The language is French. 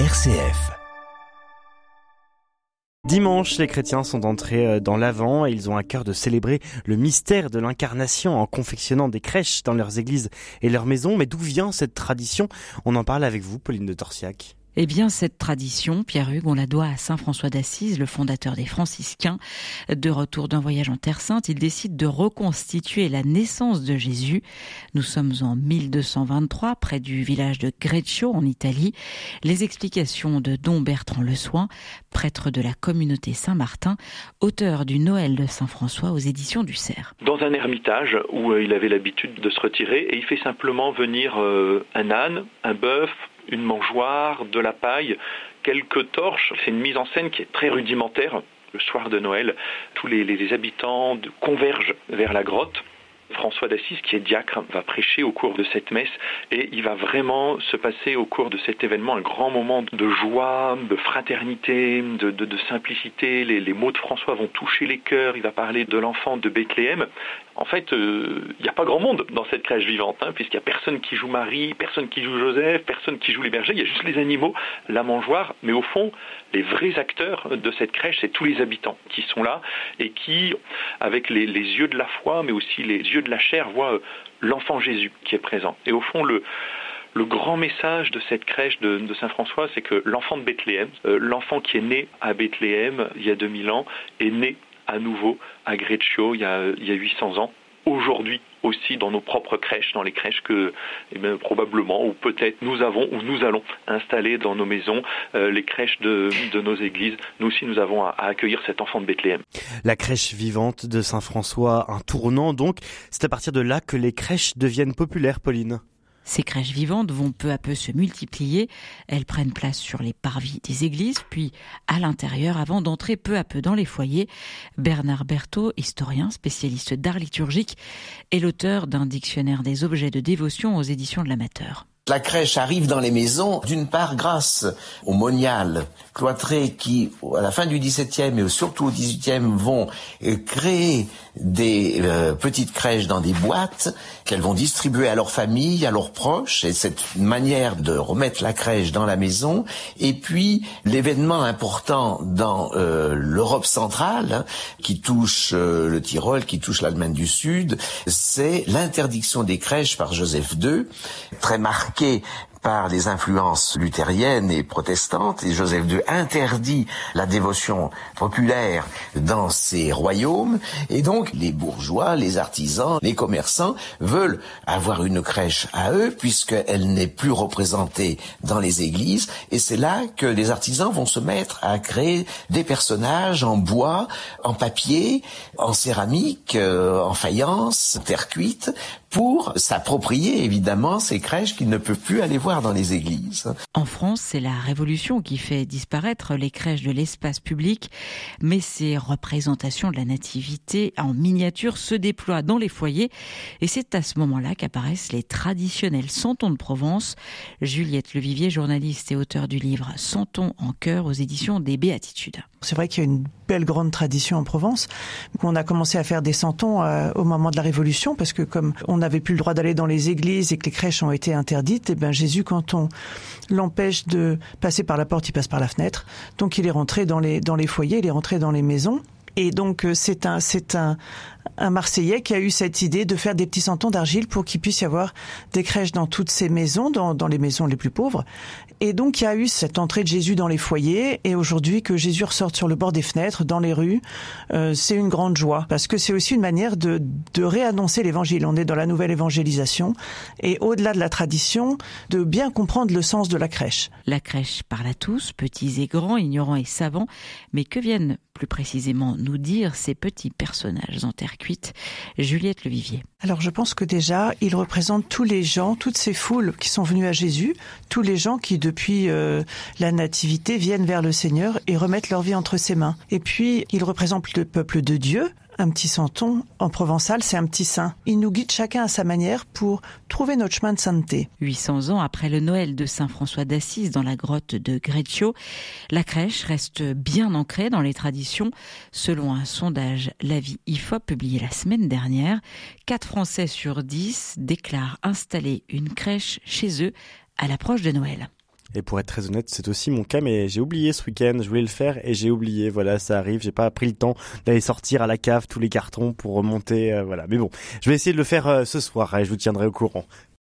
RCF. Dimanche, les chrétiens sont entrés euh, dans l'Avent et ils ont à cœur de célébrer le mystère de l'incarnation en confectionnant des crèches dans leurs églises et leurs maisons. Mais d'où vient cette tradition? On en parle avec vous, Pauline de Torsiac. Eh bien, cette tradition, Pierre-Hugues, on la doit à Saint François d'Assise, le fondateur des franciscains. De retour d'un voyage en Terre Sainte, il décide de reconstituer la naissance de Jésus. Nous sommes en 1223, près du village de Greccio, en Italie. Les explications de Don Bertrand Le Soin, prêtre de la communauté Saint-Martin, auteur du Noël de Saint François aux éditions du Cerf. Dans un ermitage où euh, il avait l'habitude de se retirer, et il fait simplement venir euh, un âne, un bœuf, une mangeoire, de la paille, quelques torches. C'est une mise en scène qui est très rudimentaire. Le soir de Noël, tous les, habitants convergent vers la grotte. François d'Assise, qui est diacre, va prêcher au cours de cette messe et il va vraiment se passer au cours de cet événement un grand moment de joie, de fraternité, de, simplicité. Les, les, mots de François vont toucher les cœurs. Il va parler de l'enfant de Bethléem en fait, il euh, n'y a pas grand monde dans cette crèche vivante, hein, puisqu'il n'y a personne qui joue Marie, personne qui joue Joseph, personne qui joue les bergers, il y a juste les animaux, la mangeoire, mais au fond, les vrais acteurs de cette crèche, c'est tous les habitants qui sont là et qui, avec les, yeux de la foi, mais aussi les yeux de la chair, voient euh, l'enfant Jésus qui est présent. Et au fond, le, grand message de cette crèche de, Saint-François, c'est que l'enfant de Bethléem, euh, l'enfant qui est né à Bethléem il y a 2000 ans, est né à nouveau à Greccio il y a, il y a 800 ans. Aujourd'hui aussi dans nos propres crèches, dans les crèches que eh probablement ou peut-être nous avons ou nous allons installer dans nos maisons, euh, les crèches de, de, nos églises. Nous aussi, nous avons à, à, accueillir cet enfant de Bethléem. La crèche vivante de Saint-François, un tournant donc. C'est à partir de là que les crèches deviennent populaires, Pauline. Ces crèches vivantes vont peu à peu se multiplier. Elles prennent place sur les parvis des églises, puis à l'intérieur avant d'entrer peu à peu dans les foyers. Bernard Berthaud, historien spécialiste d'art liturgique, est l'auteur d'un dictionnaire des objets de dévotion aux éditions de l'amateur. La crèche arrive dans les maisons, d'une part grâce aux moniales cloîtrées qui, à la fin du XVIIe et surtout au XVIIIe, vont euh, créer des euh, petites crèches dans des boîtes qu'elles vont distribuer à leurs familles, à leurs proches, et cette manière de remettre la crèche dans la maison. Et puis l'événement important dans euh, l'Europe centrale, hein, qui touche le Tyrol, qui touche l'Allemagne du Sud, c'est l'interdiction des crèches par Joseph II, très marquée par les influences luthériennes et protestantes, et Joseph II interdit la dévotion populaire dans ses royaumes, et donc les bourgeois, les artisans, les commerçants veulent avoir une crèche à eux, puisqu'elle n'est plus représentée dans les églises, et c'est là que les artisans vont se mettre à créer des personnages en bois, en papier, en céramique, euh, en faïence, en terre cuite, pour s'approprier évidemment ces crèches qu'ils ne peuvent plus aller voir dans les églises. En France, c'est la Révolution qui fait disparaître les crèches de l'espace public, mais ces représentations de la nativité en miniature se déploient dans les foyers et c'est à ce moment-là qu'apparaissent les traditionnels santons de Provence. Juliette Levivier, journaliste et auteur du livre Santons en chœur aux éditions des Béatitudes. C'est vrai qu'il y a une belle grande tradition en Provence. On a commencé à faire des santons euh, au moment de la Révolution parce que comme on n'avait plus le droit d'aller dans les églises et que les crèches ont été interdites, et eh ben Jésus, quand on l'empêche de passer par la porte, il passe par la fenêtre. Donc il est rentré dans les dans les foyers, il est rentré dans les maisons. Et donc euh, c'est un c'est un un Marseillais qui a eu cette idée de faire des petits santons d'argile pour qu'il puisse y avoir des crèches dans toutes ces maisons, dans, dans les maisons les plus pauvres. Et donc il y a eu cette entrée de Jésus dans les foyers et aujourd'hui que Jésus ressorte sur le bord des fenêtres, dans les rues, euh, c'est une grande joie parce que c'est aussi une manière de, de réannoncer l'évangile. On est dans la nouvelle évangélisation et au-delà de la tradition, de bien comprendre le sens de la crèche. La crèche parle à tous, petits et grands, ignorants et savants, mais que viennent plus précisément nous dire ces petits personnages en terre cuite Juliette Levivier. Alors je pense que déjà, il représente tous les gens, toutes ces foules qui sont venues à Jésus, tous les gens qui depuis euh, la nativité viennent vers le Seigneur et remettent leur vie entre ses mains. Et puis, il représente le peuple de Dieu, un petit santon, en provençal, c'est un petit saint. Il nous guide chacun à sa manière pour trouver notre chemin de sainteté. 800 ans après le Noël de Saint François d'Assise dans la grotte de Greccio, la crèche reste bien ancrée dans les traditions. Selon un sondage La Vie IFOP publié la semaine dernière, 4 Français sur 10 déclarent installer une crèche chez eux à l'approche de Noël. Et pour être très honnête, c'est aussi mon cas, mais j'ai oublié ce week-end, je voulais le faire et j'ai oublié. Voilà, ça arrive, j'ai pas pris le temps d'aller sortir à la cave tous les cartons pour remonter. Euh, voilà, mais bon, je vais essayer de le faire euh, ce soir et je vous tiendrai au courant.